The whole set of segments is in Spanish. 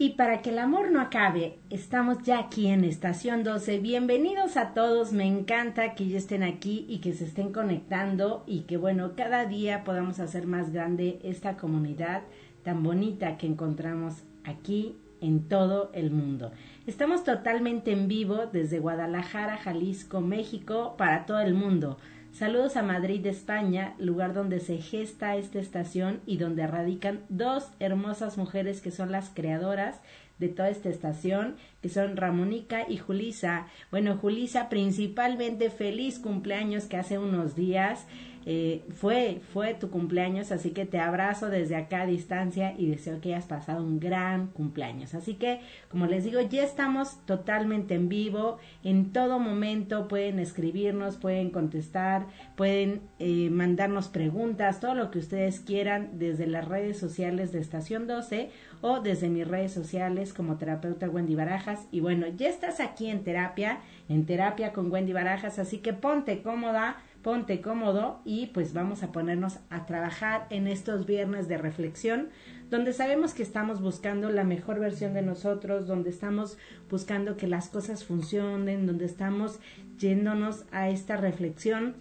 Y para que el amor no acabe, estamos ya aquí en Estación 12. Bienvenidos a todos, me encanta que ya estén aquí y que se estén conectando y que bueno, cada día podamos hacer más grande esta comunidad tan bonita que encontramos aquí en todo el mundo. Estamos totalmente en vivo desde Guadalajara, Jalisco, México, para todo el mundo. Saludos a Madrid, España, lugar donde se gesta esta estación y donde radican dos hermosas mujeres que son las creadoras de toda esta estación, que son Ramónica y Julisa. Bueno, Julisa, principalmente feliz cumpleaños que hace unos días eh, fue, fue tu cumpleaños, así que te abrazo desde acá a distancia y deseo que hayas pasado un gran cumpleaños. Así que, como les digo, ya estamos totalmente en vivo, en todo momento pueden escribirnos, pueden contestar, pueden eh, mandarnos preguntas, todo lo que ustedes quieran desde las redes sociales de Estación 12 o desde mis redes sociales como terapeuta Wendy Barajas. Y bueno, ya estás aquí en terapia, en terapia con Wendy Barajas, así que ponte cómoda ponte cómodo y pues vamos a ponernos a trabajar en estos viernes de reflexión donde sabemos que estamos buscando la mejor versión de nosotros, donde estamos buscando que las cosas funcionen, donde estamos yéndonos a esta reflexión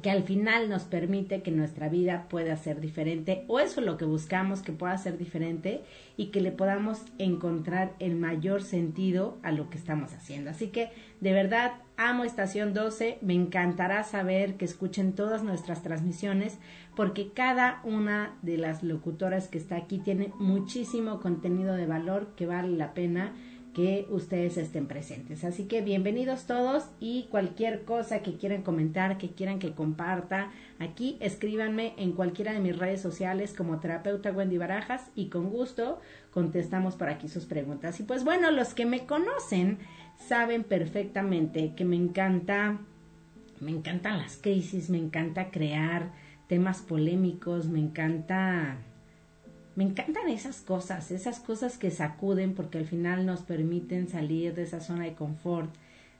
que al final nos permite que nuestra vida pueda ser diferente o eso es lo que buscamos que pueda ser diferente y que le podamos encontrar el mayor sentido a lo que estamos haciendo. Así que de verdad amo Estación 12, me encantará saber que escuchen todas nuestras transmisiones porque cada una de las locutoras que está aquí tiene muchísimo contenido de valor que vale la pena que ustedes estén presentes. Así que bienvenidos todos y cualquier cosa que quieran comentar, que quieran que comparta, aquí escríbanme en cualquiera de mis redes sociales como terapeuta Wendy Barajas y con gusto contestamos por aquí sus preguntas. Y pues bueno, los que me conocen saben perfectamente que me encanta, me encantan las crisis, me encanta crear temas polémicos, me encanta me encantan esas cosas, esas cosas que sacuden porque al final nos permiten salir de esa zona de confort,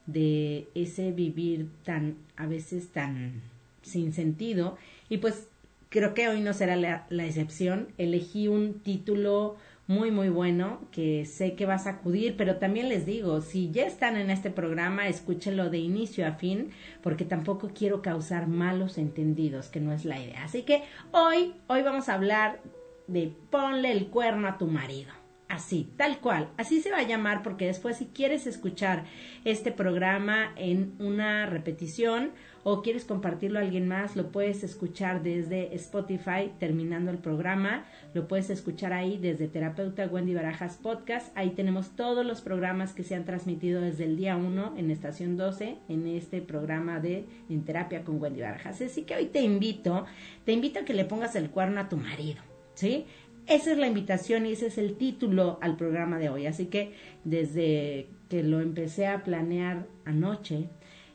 de ese vivir tan, a veces tan sin sentido. Y pues creo que hoy no será la, la excepción. Elegí un título muy muy bueno que sé que va a sacudir, pero también les digo, si ya están en este programa, escúchenlo de inicio a fin, porque tampoco quiero causar malos entendidos, que no es la idea. Así que hoy, hoy vamos a hablar de ponle el cuerno a tu marido. Así, tal cual. Así se va a llamar porque después si quieres escuchar este programa en una repetición o quieres compartirlo a alguien más, lo puedes escuchar desde Spotify terminando el programa. Lo puedes escuchar ahí desde Terapeuta Wendy Barajas Podcast. Ahí tenemos todos los programas que se han transmitido desde el día 1 en Estación 12 en este programa de En Terapia con Wendy Barajas. Así que hoy te invito, te invito a que le pongas el cuerno a tu marido ¿sí? Esa es la invitación y ese es el título al programa de hoy. Así que desde que lo empecé a planear anoche,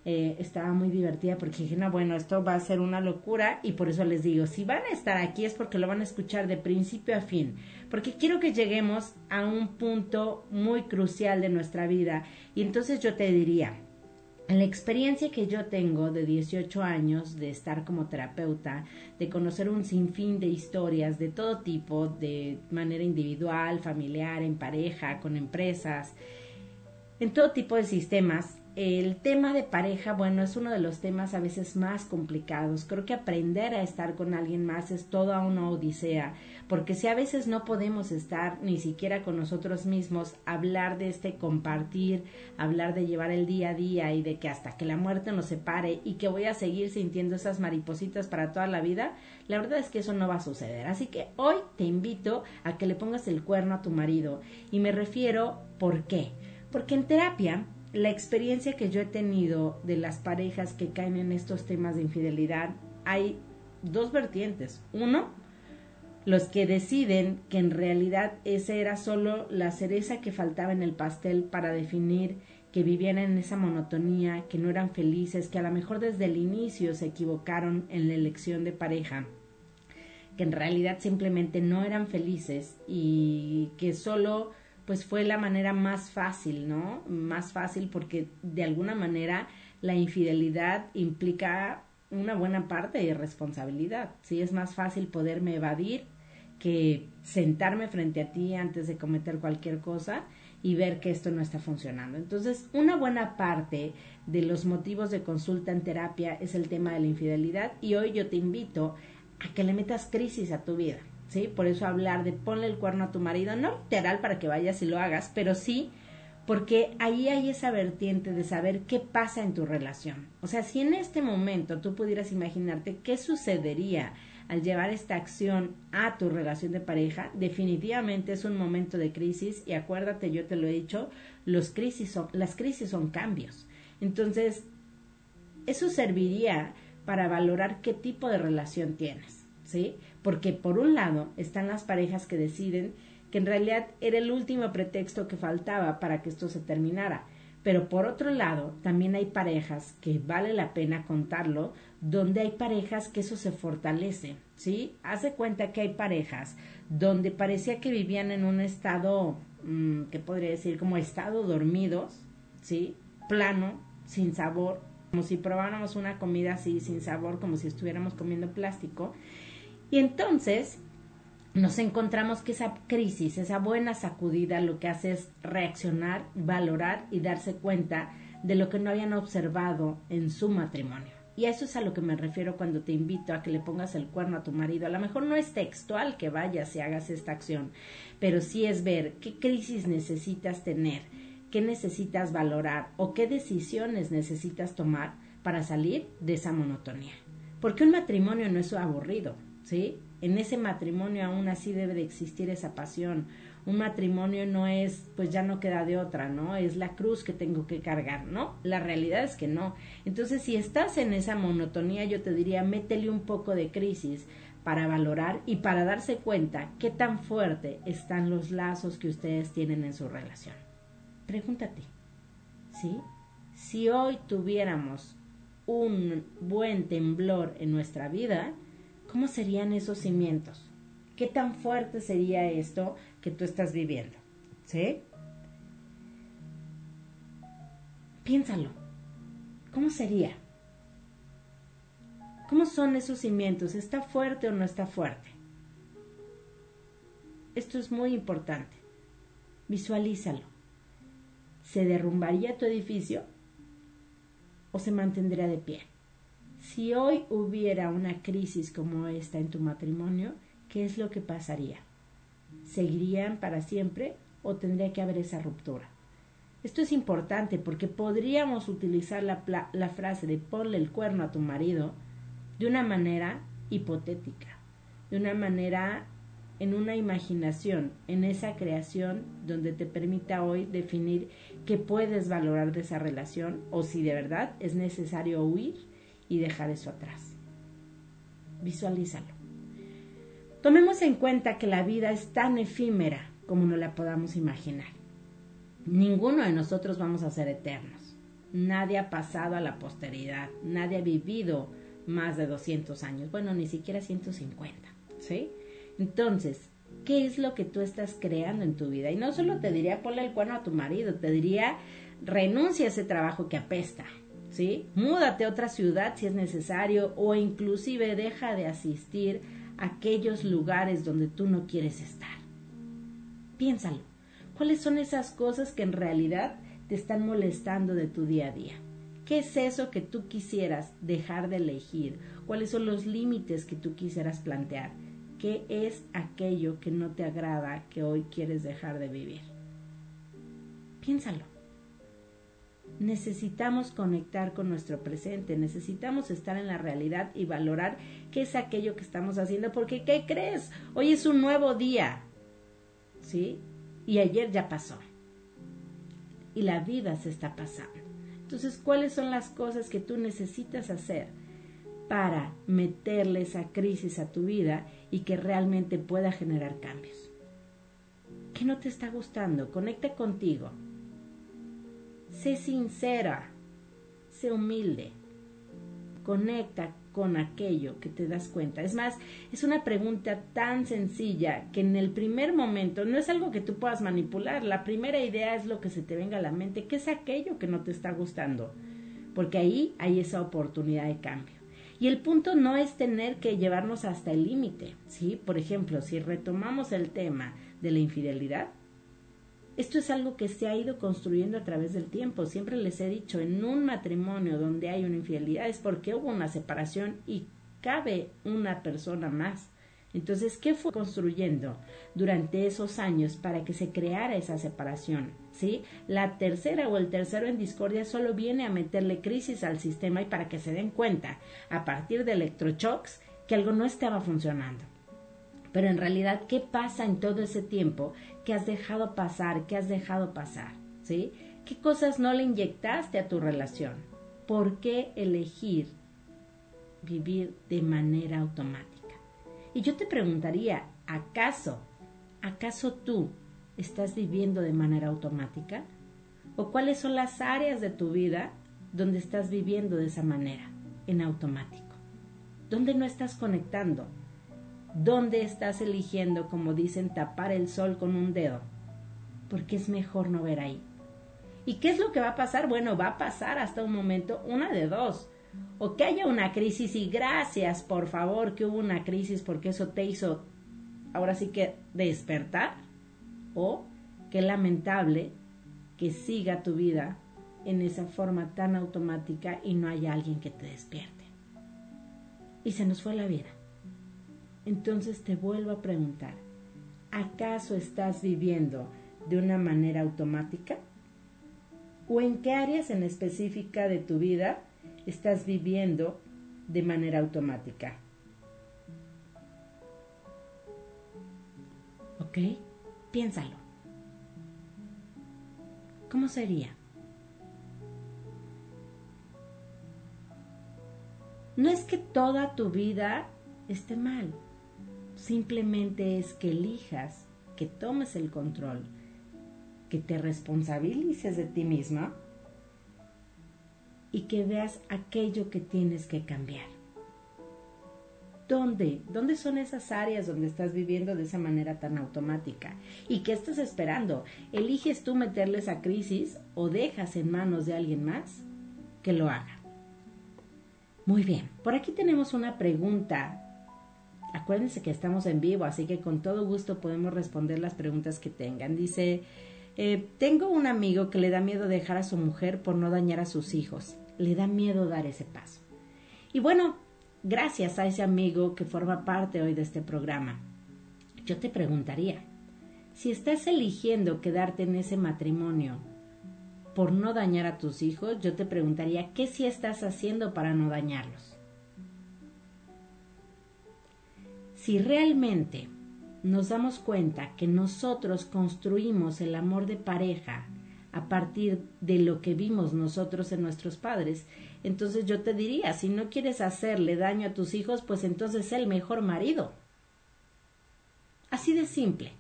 eh, estaba muy divertida porque dije, no, bueno, esto va a ser una locura y por eso les digo, si van a estar aquí es porque lo van a escuchar de principio a fin, porque quiero que lleguemos a un punto muy crucial de nuestra vida y entonces yo te diría, la experiencia que yo tengo de 18 años de estar como terapeuta, de conocer un sinfín de historias de todo tipo, de manera individual, familiar, en pareja, con empresas, en todo tipo de sistemas, el tema de pareja, bueno, es uno de los temas a veces más complicados. Creo que aprender a estar con alguien más es toda una odisea, porque si a veces no podemos estar ni siquiera con nosotros mismos, hablar de este compartir, hablar de llevar el día a día y de que hasta que la muerte nos separe y que voy a seguir sintiendo esas maripositas para toda la vida, la verdad es que eso no va a suceder. Así que hoy te invito a que le pongas el cuerno a tu marido. Y me refiero, ¿por qué? Porque en terapia la experiencia que yo he tenido de las parejas que caen en estos temas de infidelidad, hay dos vertientes. Uno, los que deciden que en realidad esa era solo la cereza que faltaba en el pastel para definir que vivían en esa monotonía, que no eran felices, que a lo mejor desde el inicio se equivocaron en la elección de pareja, que en realidad simplemente no eran felices y que solo pues fue la manera más fácil, ¿no? Más fácil porque de alguna manera la infidelidad implica una buena parte de responsabilidad. Sí, es más fácil poderme evadir que sentarme frente a ti antes de cometer cualquier cosa y ver que esto no está funcionando. Entonces, una buena parte de los motivos de consulta en terapia es el tema de la infidelidad y hoy yo te invito a que le metas crisis a tu vida, ¿sí? Por eso hablar de ponle el cuerno a tu marido, no literal para que vayas y lo hagas, pero sí porque ahí hay esa vertiente de saber qué pasa en tu relación. O sea, si en este momento tú pudieras imaginarte qué sucedería al llevar esta acción a tu relación de pareja, definitivamente es un momento de crisis y acuérdate, yo te lo he dicho, los crisis son, las crisis son cambios. Entonces, eso serviría para valorar qué tipo de relación tienes, ¿sí? Porque por un lado están las parejas que deciden que en realidad era el último pretexto que faltaba para que esto se terminara. Pero por otro lado, también hay parejas que vale la pena contarlo, donde hay parejas que eso se fortalece, ¿sí? Hace cuenta que hay parejas donde parecía que vivían en un estado, mm, que podría decir, como estado dormidos, ¿sí? Plano, sin sabor, como si probáramos una comida así, sin sabor, como si estuviéramos comiendo plástico. Y entonces nos encontramos que esa crisis, esa buena sacudida, lo que hace es reaccionar, valorar y darse cuenta de lo que no habían observado en su matrimonio. Y a eso es a lo que me refiero cuando te invito a que le pongas el cuerno a tu marido. A lo mejor no es textual que vayas y hagas esta acción, pero sí es ver qué crisis necesitas tener, qué necesitas valorar o qué decisiones necesitas tomar para salir de esa monotonía. Porque un matrimonio no es aburrido, ¿sí? En ese matrimonio aún así debe de existir esa pasión. Un matrimonio no es, pues ya no queda de otra, ¿no? Es la cruz que tengo que cargar, ¿no? La realidad es que no. Entonces, si estás en esa monotonía, yo te diría, métele un poco de crisis para valorar y para darse cuenta qué tan fuerte están los lazos que ustedes tienen en su relación. Pregúntate, ¿sí? Si hoy tuviéramos un buen temblor en nuestra vida, ¿Cómo serían esos cimientos? ¿Qué tan fuerte sería esto que tú estás viviendo? ¿Sí? Piénsalo. ¿Cómo sería? ¿Cómo son esos cimientos? ¿Está fuerte o no está fuerte? Esto es muy importante. Visualízalo. ¿Se derrumbaría tu edificio o se mantendría de pie? Si hoy hubiera una crisis como esta en tu matrimonio, ¿qué es lo que pasaría? ¿Seguirían para siempre o tendría que haber esa ruptura? Esto es importante porque podríamos utilizar la, la, frase de ponle el cuerno a tu marido de una manera hipotética, de una manera en una imaginación, en esa creación donde te permita hoy definir qué puedes valorar de esa relación o si de verdad es necesario huir y dejar eso atrás. Visualízalo. Tomemos en cuenta que la vida es tan efímera como no la podamos imaginar. Ninguno de nosotros vamos a ser eternos. Nadie ha pasado a la posteridad. Nadie ha vivido más de 200 años. Bueno, ni siquiera 150. ¿Sí? Entonces, ¿qué es lo que tú estás creando en tu vida? Y no solo te diría ponle el cuerno a tu marido, te diría renuncia a ese trabajo que apesta. Múdate a otra ciudad si es necesario o inclusive deja de asistir a aquellos lugares donde tú no quieres estar. Piénsalo. ¿Cuáles son esas cosas que en realidad te están molestando de tu día a día? ¿Qué es eso que tú quisieras dejar de elegir? ¿Cuáles son los límites que tú quisieras plantear? ¿Qué es aquello que no te agrada que hoy quieres dejar de vivir? Piénsalo necesitamos conectar con nuestro presente, necesitamos estar en la realidad y valorar qué es aquello que estamos haciendo, porque ¿qué crees? Hoy es un nuevo día, ¿sí? Y ayer ya pasó. Y la vida se está pasando. Entonces, ¿cuáles son las cosas que tú necesitas hacer para meterle esa crisis a tu vida y que realmente pueda generar cambios? ¿Qué no te está gustando? Conecta contigo Sé sincera, sé humilde, conecta con aquello que te das cuenta. Es más, es una pregunta tan sencilla que en el primer momento no es algo que tú puedas manipular. La primera idea es lo que se te venga a la mente, ¿qué es aquello que no te está gustando? Porque ahí hay esa oportunidad de cambio. Y el punto no es tener que llevarnos hasta el límite, ¿sí? Por ejemplo, si retomamos el tema de la infidelidad, esto es algo que se ha ido construyendo a través del tiempo. Siempre les he dicho, en un matrimonio donde hay una infidelidad es porque hubo una separación y cabe una persona más. Entonces, ¿qué fue construyendo durante esos años para que se creara esa separación? ¿Sí? La tercera o el tercero en discordia solo viene a meterle crisis al sistema y para que se den cuenta, a partir de electroshocks, que algo no estaba funcionando. Pero en realidad, ¿qué pasa en todo ese tiempo que has dejado pasar, que has dejado pasar? ¿Sí? ¿Qué cosas no le inyectaste a tu relación? ¿Por qué elegir vivir de manera automática? Y yo te preguntaría, ¿acaso, acaso tú estás viviendo de manera automática? ¿O cuáles son las áreas de tu vida donde estás viviendo de esa manera, en automático? ¿Dónde no estás conectando? ¿Dónde estás eligiendo, como dicen, tapar el sol con un dedo? Porque es mejor no ver ahí. ¿Y qué es lo que va a pasar? Bueno, va a pasar hasta un momento una de dos. O que haya una crisis y gracias, por favor, que hubo una crisis porque eso te hizo ahora sí que despertar. O qué lamentable que siga tu vida en esa forma tan automática y no haya alguien que te despierte. Y se nos fue la vida. Entonces te vuelvo a preguntar, ¿acaso estás viviendo de una manera automática? ¿O en qué áreas en específica de tu vida estás viviendo de manera automática? ¿Ok? Piénsalo. ¿Cómo sería? No es que toda tu vida esté mal simplemente es que elijas, que tomes el control, que te responsabilices de ti misma y que veas aquello que tienes que cambiar. ¿Dónde? ¿Dónde son esas áreas donde estás viviendo de esa manera tan automática? ¿Y qué estás esperando? ¿Eliges tú meterles a crisis o dejas en manos de alguien más que lo haga? Muy bien, por aquí tenemos una pregunta Acuérdense que estamos en vivo, así que con todo gusto podemos responder las preguntas que tengan. Dice, eh, tengo un amigo que le da miedo dejar a su mujer por no dañar a sus hijos. Le da miedo dar ese paso. Y bueno, gracias a ese amigo que forma parte hoy de este programa, yo te preguntaría, si estás eligiendo quedarte en ese matrimonio por no dañar a tus hijos, yo te preguntaría, ¿qué sí estás haciendo para no dañarlos? Si realmente nos damos cuenta que nosotros construimos el amor de pareja a partir de lo que vimos nosotros en nuestros padres, entonces yo te diría, si no quieres hacerle daño a tus hijos, pues entonces sé el mejor marido. Así de simple.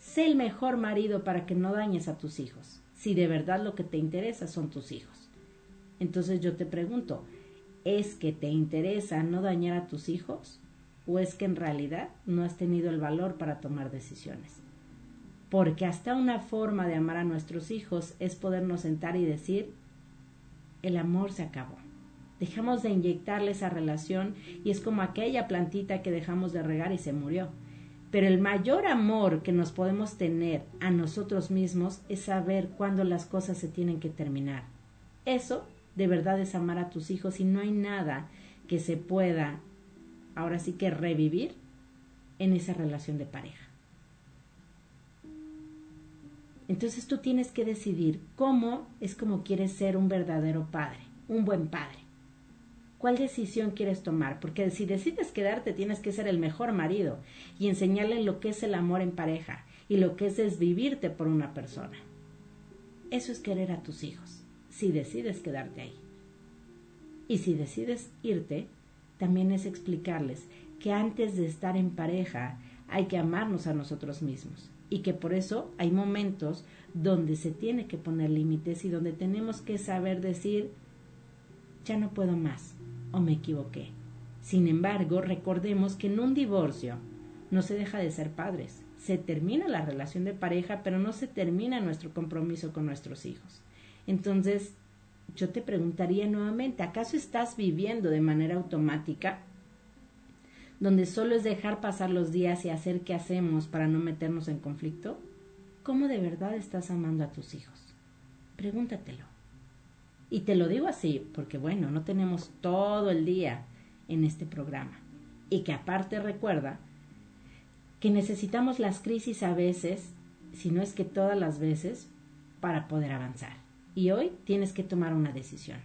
Sé el mejor marido para que no dañes a tus hijos, si de verdad lo que te interesa son tus hijos. Entonces yo te pregunto, ¿es que te interesa no dañar a tus hijos? O es que en realidad no has tenido el valor para tomar decisiones. Porque hasta una forma de amar a nuestros hijos es podernos sentar y decir, el amor se acabó. Dejamos de inyectarle esa relación y es como aquella plantita que dejamos de regar y se murió. Pero el mayor amor que nos podemos tener a nosotros mismos es saber cuándo las cosas se tienen que terminar. Eso de verdad es amar a tus hijos y no hay nada que se pueda ahora sí que revivir en esa relación de pareja. Entonces tú tienes que decidir cómo es como quieres ser un verdadero padre, un buen padre. ¿Cuál decisión quieres tomar? Porque si decides quedarte tienes que ser el mejor marido y enseñarle lo que es el amor en pareja y lo que es desvivirte por una persona. Eso es querer a tus hijos, si decides quedarte ahí. Y si decides irte, también es explicarles que antes de estar en pareja hay que amarnos a nosotros mismos y que por eso hay momentos donde se tiene que poner límites y donde tenemos que saber decir ya no puedo más o me equivoqué. Sin embargo, recordemos que en un divorcio no se deja de ser padres, se termina la relación de pareja, pero no se termina nuestro compromiso con nuestros hijos. Entonces, yo te preguntaría nuevamente, ¿acaso estás viviendo de manera automática? Donde solo es dejar pasar los días y hacer qué hacemos para no meternos en conflicto? ¿Cómo de verdad estás amando a tus hijos? Pregúntatelo. Y te lo digo así, porque bueno, no tenemos todo el día en este programa. Y que aparte recuerda que necesitamos las crisis a veces, si no es que todas las veces, para poder avanzar. Y hoy tienes que tomar una decisión.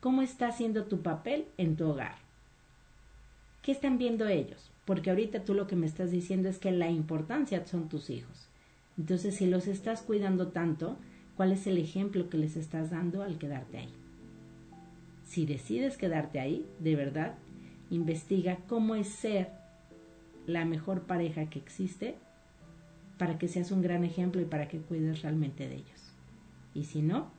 ¿Cómo está haciendo tu papel en tu hogar? ¿Qué están viendo ellos? Porque ahorita tú lo que me estás diciendo es que la importancia son tus hijos. Entonces, si los estás cuidando tanto, ¿cuál es el ejemplo que les estás dando al quedarte ahí? Si decides quedarte ahí, de verdad, investiga cómo es ser la mejor pareja que existe para que seas un gran ejemplo y para que cuides realmente de ellos. Y si no,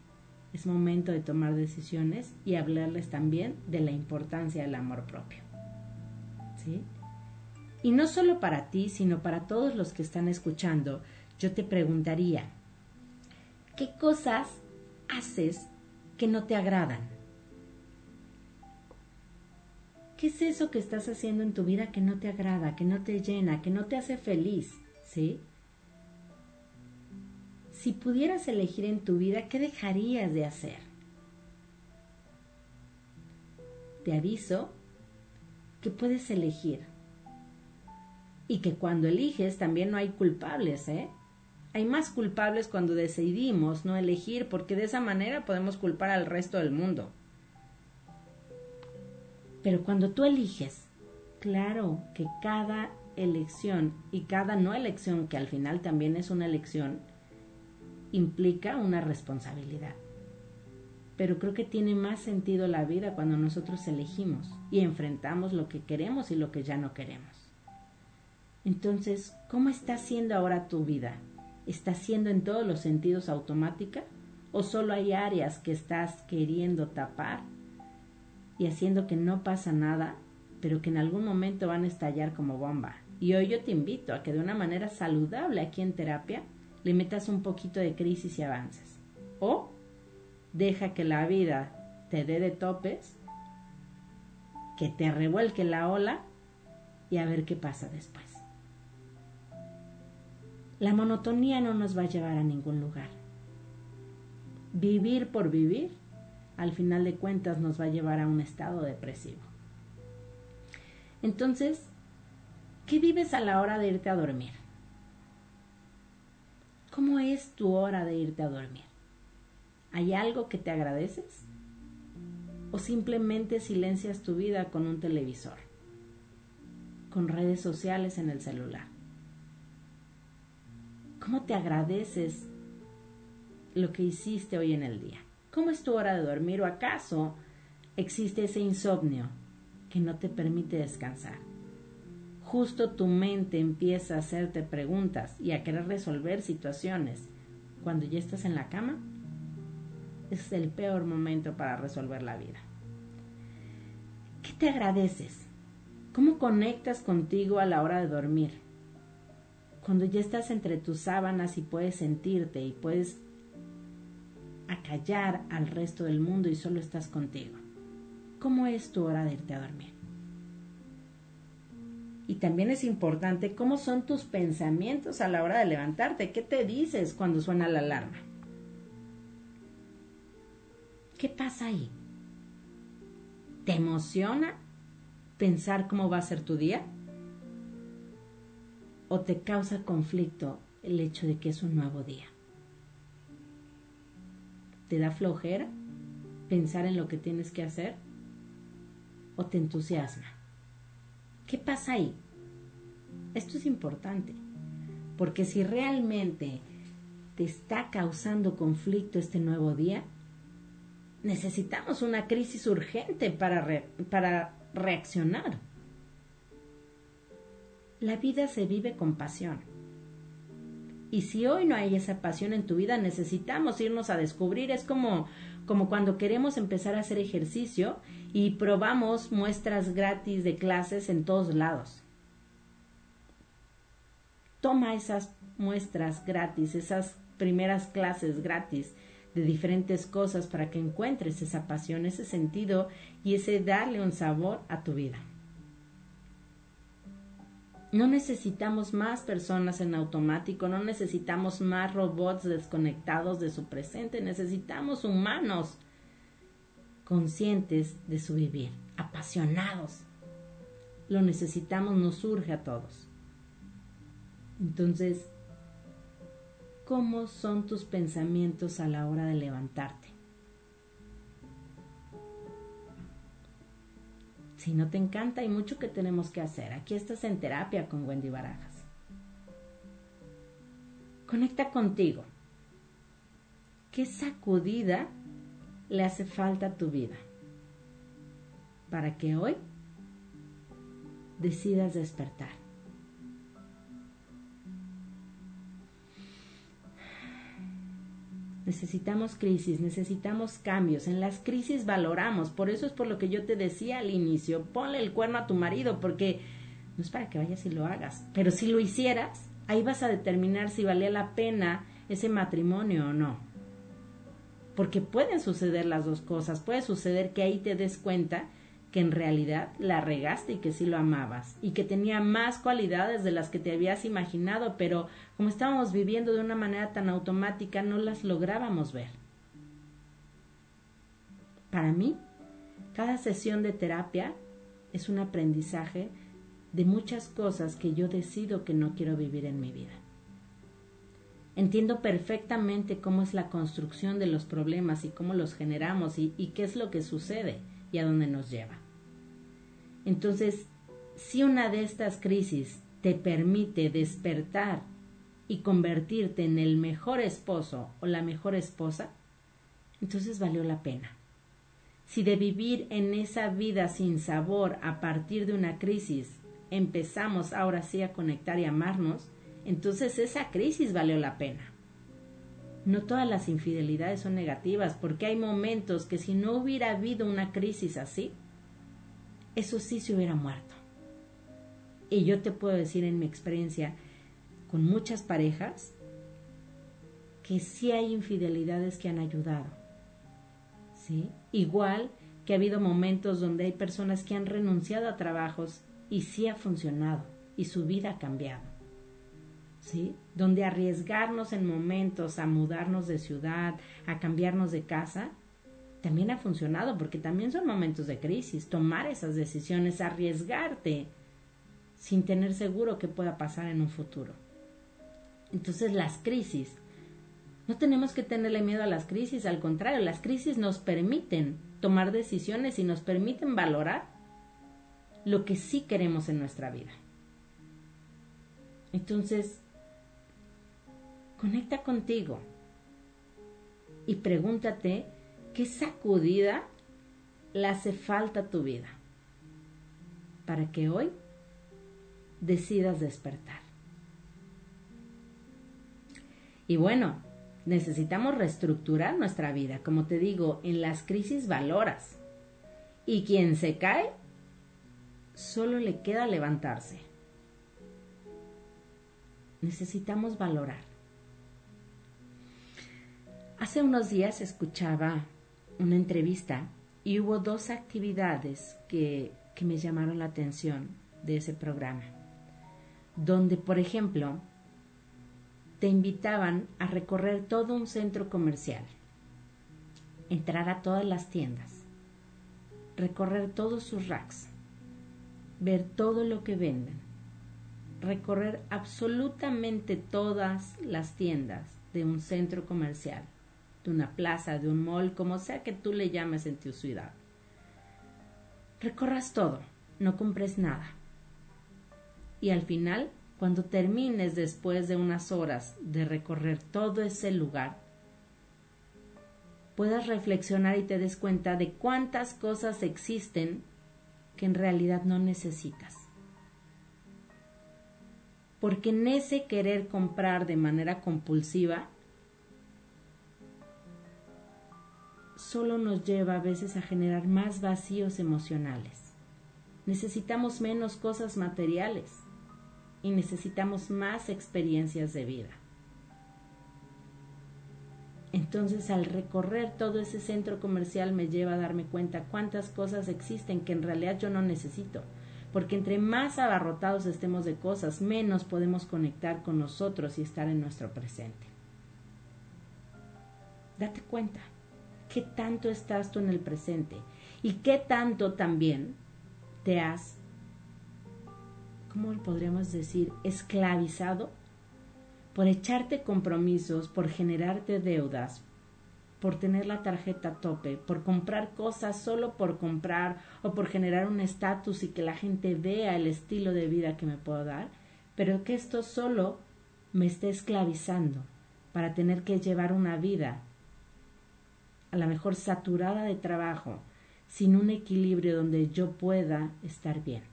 es momento de tomar decisiones y hablarles también de la importancia del amor propio. ¿Sí? Y no solo para ti, sino para todos los que están escuchando, yo te preguntaría, ¿qué cosas haces que no te agradan? ¿Qué es eso que estás haciendo en tu vida que no te agrada, que no te llena, que no te hace feliz? ¿Sí? Si pudieras elegir en tu vida, ¿qué dejarías de hacer? Te aviso que puedes elegir y que cuando eliges también no hay culpables, ¿eh? Hay más culpables cuando decidimos no elegir porque de esa manera podemos culpar al resto del mundo. Pero cuando tú eliges, claro que cada elección y cada no elección, que al final también es una elección, implica una responsabilidad. Pero creo que tiene más sentido la vida cuando nosotros elegimos y enfrentamos lo que queremos y lo que ya no queremos. Entonces, ¿cómo está siendo ahora tu vida? ¿Está siendo en todos los sentidos automática? ¿O solo hay áreas que estás queriendo tapar y haciendo que no pasa nada, pero que en algún momento van a estallar como bomba? Y hoy yo te invito a que de una manera saludable aquí en terapia le metas un poquito de crisis y avances. O deja que la vida te dé de topes, que te revuelque la ola y a ver qué pasa después. La monotonía no nos va a llevar a ningún lugar. Vivir por vivir, al final de cuentas, nos va a llevar a un estado depresivo. Entonces, ¿qué vives a la hora de irte a dormir? ¿Cómo es tu hora de irte a dormir? ¿Hay algo que te agradeces? ¿O simplemente silencias tu vida con un televisor? Con redes sociales en el celular. ¿Cómo te agradeces lo que hiciste hoy en el día? ¿Cómo es tu hora de dormir o acaso existe ese insomnio que no te permite descansar? Justo tu mente empieza a hacerte preguntas y a querer resolver situaciones cuando ya estás en la cama, es el peor momento para resolver la vida. ¿Qué te agradeces? ¿Cómo conectas contigo a la hora de dormir? Cuando ya estás entre tus sábanas y puedes sentirte y puedes acallar al resto del mundo y solo estás contigo. ¿Cómo es tu hora de irte a dormir? Y también es importante cómo son tus pensamientos a la hora de levantarte. ¿Qué te dices cuando suena la alarma? ¿Qué pasa ahí? ¿Te emociona pensar cómo va a ser tu día? ¿O te causa conflicto el hecho de que es un nuevo día? ¿Te da flojera pensar en lo que tienes que hacer? ¿O te entusiasma? ¿Qué pasa ahí? Esto es importante, porque si realmente te está causando conflicto este nuevo día, necesitamos una crisis urgente para, para reaccionar. La vida se vive con pasión. Y si hoy no hay esa pasión en tu vida, necesitamos irnos a descubrir. Es como, como cuando queremos empezar a hacer ejercicio y probamos muestras gratis de clases en todos lados. Toma esas muestras gratis, esas primeras clases gratis. de diferentes cosas para que encuentres esa pasión, ese sentido y ese darle un sabor a tu vida. No necesitamos más personas en automático, no necesitamos más robots desconectados de su presente, necesitamos humanos conscientes de su vivir, apasionados. Lo necesitamos, nos surge a todos. Entonces, ¿cómo son tus pensamientos a la hora de levantarte? Si no te encanta, hay mucho que tenemos que hacer. Aquí estás en terapia con Wendy Barajas. Conecta contigo. ¿Qué sacudida le hace falta tu vida? Para que hoy decidas despertar. Necesitamos crisis, necesitamos cambios. En las crisis valoramos. Por eso es por lo que yo te decía al inicio, ponle el cuerno a tu marido, porque no es para que vayas y lo hagas. Pero si lo hicieras, ahí vas a determinar si valía la pena ese matrimonio o no. Porque pueden suceder las dos cosas. Puede suceder que ahí te des cuenta que en realidad la regaste y que sí lo amabas y que tenía más cualidades de las que te habías imaginado, pero como estábamos viviendo de una manera tan automática no las lográbamos ver. Para mí, cada sesión de terapia es un aprendizaje de muchas cosas que yo decido que no quiero vivir en mi vida. Entiendo perfectamente cómo es la construcción de los problemas y cómo los generamos y, qué es lo que sucede y a dónde nos lleva. Entonces, si una de estas crisis te permite despertar y convertirte en el mejor esposo o la mejor esposa, entonces valió la pena. Si de vivir en esa vida sin sabor a partir de una crisis empezamos ahora sí a conectar y amarnos, entonces esa crisis valió la pena. No todas las infidelidades son negativas, porque hay momentos que si no hubiera habido una crisis así, eso sí se hubiera muerto. Y yo te puedo decir en mi experiencia con muchas parejas que sí hay infidelidades que han ayudado. ¿Sí? Igual que ha habido momentos donde hay personas que han renunciado a trabajos y sí ha funcionado y su vida ha cambiado. Donde arriesgarnos en momentos a mudarnos de ciudad, a cambiarnos de casa, también ha funcionado porque también son momentos de crisis, tomar esas decisiones, arriesgarte sin tener seguro que pueda pasar en un futuro. Entonces las crisis, no tenemos que tenerle miedo a las crisis, al contrario, las crisis nos permiten tomar decisiones y nos permiten valorar lo que sí queremos en nuestra vida. Entonces, conecta contigo y pregúntate ¿Qué sacudida le hace falta a tu vida para que hoy decidas despertar? Y bueno, necesitamos reestructurar nuestra vida. Como te digo, en las crisis valoras. Y quien se cae, solo le queda levantarse. Necesitamos valorar. Hace unos días escuchaba una entrevista y hubo dos actividades que, que me llamaron la atención de ese programa, donde, por ejemplo, te invitaban a recorrer todo un centro comercial, entrar a todas las tiendas, recorrer todos sus racks, ver todo lo que venden, recorrer absolutamente todas las tiendas de un centro comercial de una plaza, de un mall, como sea que tú le llames en tu ciudad. Recorras todo, no compres nada. Y al final, cuando termines después de unas horas de recorrer todo ese lugar, puedas reflexionar y te des cuenta de cuántas cosas existen que en realidad no necesitas. Porque en ese querer comprar de manera compulsiva solo nos lleva a veces a generar más vacíos emocionales. Necesitamos menos cosas materiales y necesitamos más experiencias de vida. Entonces al recorrer todo ese centro comercial me lleva a darme cuenta cuántas cosas existen que en realidad yo no necesito. Porque entre más abarrotados estemos de cosas, menos podemos conectar con nosotros y estar en nuestro presente. Date cuenta, ¿qué tanto estás tú en el presente? ¿Y qué tanto también te has, ¿cómo podríamos decir?, esclavizado por echarte compromisos, por generarte deudas, por tener la tarjeta a tope, por comprar cosas solo por comprar o por generar un estatus y que la gente vea el estilo de vida que me puedo dar, pero que esto solo me esté esclavizando para tener que llevar una vida a la mejor saturada de trabajo, sin un equilibrio donde yo pueda estar bien.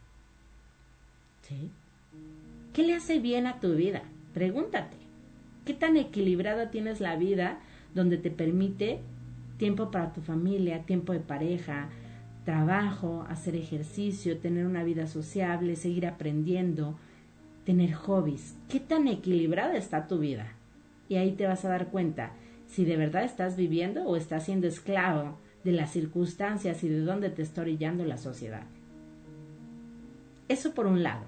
¿Qué le hace bien a tu vida? Pregúntate, ¿qué tan equilibrada tienes la vida donde te permite tiempo para tu familia, tiempo de pareja, trabajo, hacer ejercicio, tener una vida sociable, seguir aprendiendo, tener hobbies? ¿Qué tan equilibrada está tu vida? Y ahí te vas a dar cuenta si de verdad estás viviendo o estás siendo esclavo de las circunstancias y de dónde te está orillando la sociedad. Eso por un lado.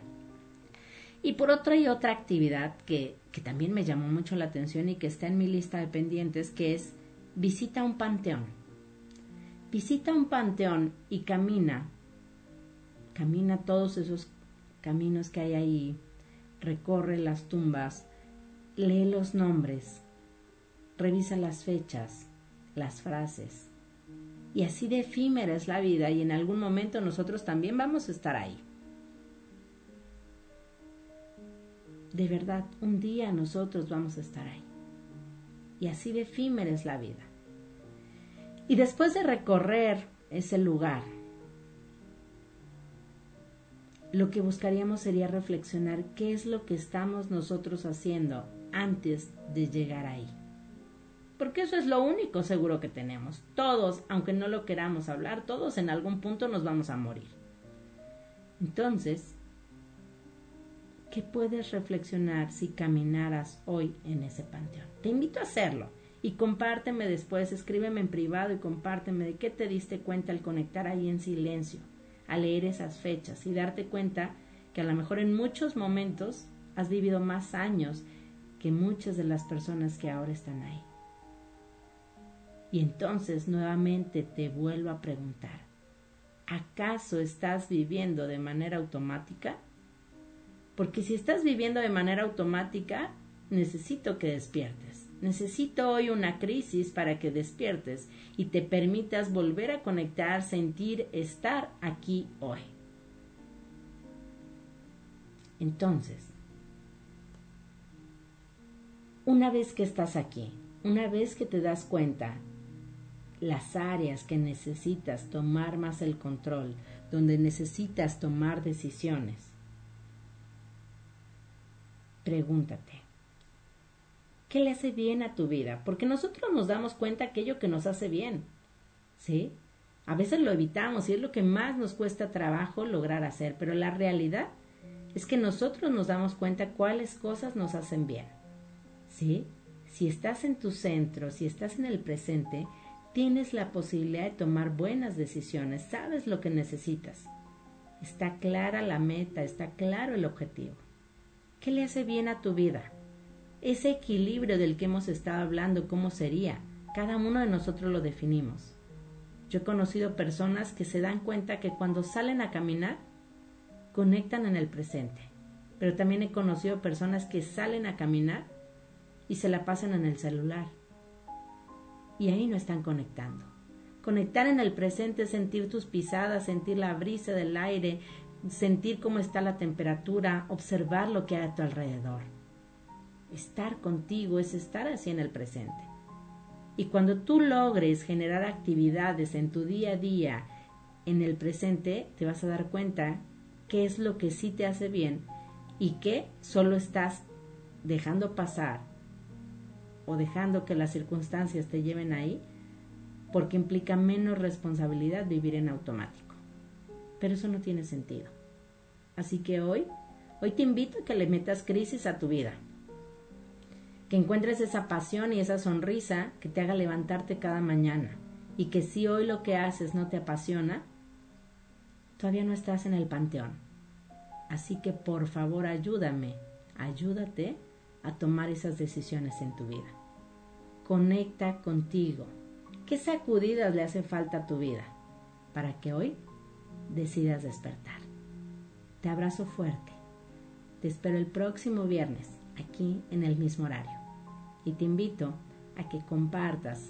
Y por otro hay otra actividad que, que también me llamó mucho la atención y que está en mi lista de pendientes, que es visita un panteón. Visita un panteón y camina, camina todos esos caminos que hay ahí, recorre las tumbas, lee los nombres, revisa las fechas, las frases. Y así de efímera es la vida y en algún momento nosotros también vamos a estar ahí. De verdad, un día nosotros vamos a estar ahí. Y así de efímera es la vida. Y después de recorrer ese lugar, lo que buscaríamos sería reflexionar qué es lo que estamos nosotros haciendo antes de llegar ahí. Porque eso es lo único seguro que tenemos. Todos, aunque no lo queramos hablar, todos en algún punto nos vamos a morir. Entonces, ¿qué puedes reflexionar si caminaras hoy en ese panteón? Te invito a hacerlo y compárteme después, escríbeme en privado y compárteme de qué te diste cuenta al conectar ahí en silencio, al leer esas fechas y darte cuenta que a lo mejor en muchos momentos has vivido más años que muchas de las personas que ahora están ahí. Y entonces nuevamente te vuelvo a preguntar, ¿acaso estás viviendo de manera automática? Porque si estás viviendo de manera automática, necesito que despiertes. Necesito hoy una crisis para que despiertes y te permitas volver a conectar, sentir, estar aquí hoy. Entonces, una vez que estás aquí, una vez que te das cuenta las áreas que necesitas tomar más el control, donde necesitas tomar decisiones. Pregúntate, ¿qué le hace bien a tu vida? Porque nosotros nos damos cuenta aquello que nos hace bien, ¿sí? A veces lo evitamos y es lo que más nos cuesta trabajo lograr hacer, pero la realidad es que nosotros nos damos cuenta cuáles cosas nos hacen bien, ¿sí? Si estás en tu centro, si estás en el presente, tienes la posibilidad de tomar buenas decisiones, sabes lo que necesitas. Está clara la meta, está claro el objetivo. ¿Qué le hace bien a tu vida? Ese equilibrio del que hemos estado hablando, ¿cómo sería? Cada uno de nosotros lo definimos. Yo he conocido personas que se dan cuenta que cuando salen a caminar, conectan en el presente. Pero también he conocido personas que salen a caminar y se la pasan en el celular y ahí no están conectando. Conectar en el presente es sentir tus pisadas, sentir la brisa del aire, sentir cómo está la temperatura, observar lo que hay a tu alrededor. Estar contigo es estar así en el presente. Y cuando tú logres generar actividades en tu día a día en el presente, te vas a dar cuenta qué es lo que sí te hace bien y qué solo estás dejando pasar o dejando que las circunstancias te lleven ahí, porque implica menos responsabilidad vivir en automático. Pero eso no tiene sentido. Así que hoy, hoy te invito a que le metas crisis a tu vida. que encuentres esa pasión y esa sonrisa que te haga levantarte cada mañana y que si hoy lo que haces no te apasiona, todavía no estás en el panteón. Así que por favor ayúdame, ayúdate a tomar esas decisiones en tu vida. Conecta contigo. ¿Qué sacudidas le hace falta a tu vida para que hoy decidas despertar? Te abrazo fuerte. Te espero el próximo viernes aquí en el mismo horario y te invito a que compartas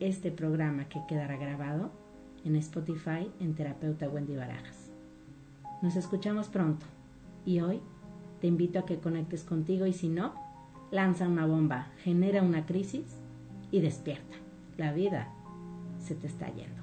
este programa que quedará grabado en Spotify en Terapeuta Wendy Barajas. Nos escuchamos pronto y hoy te invito a que conectes contigo y si no, lanza una bomba, genera una crisis y despierta. La vida se te está yendo.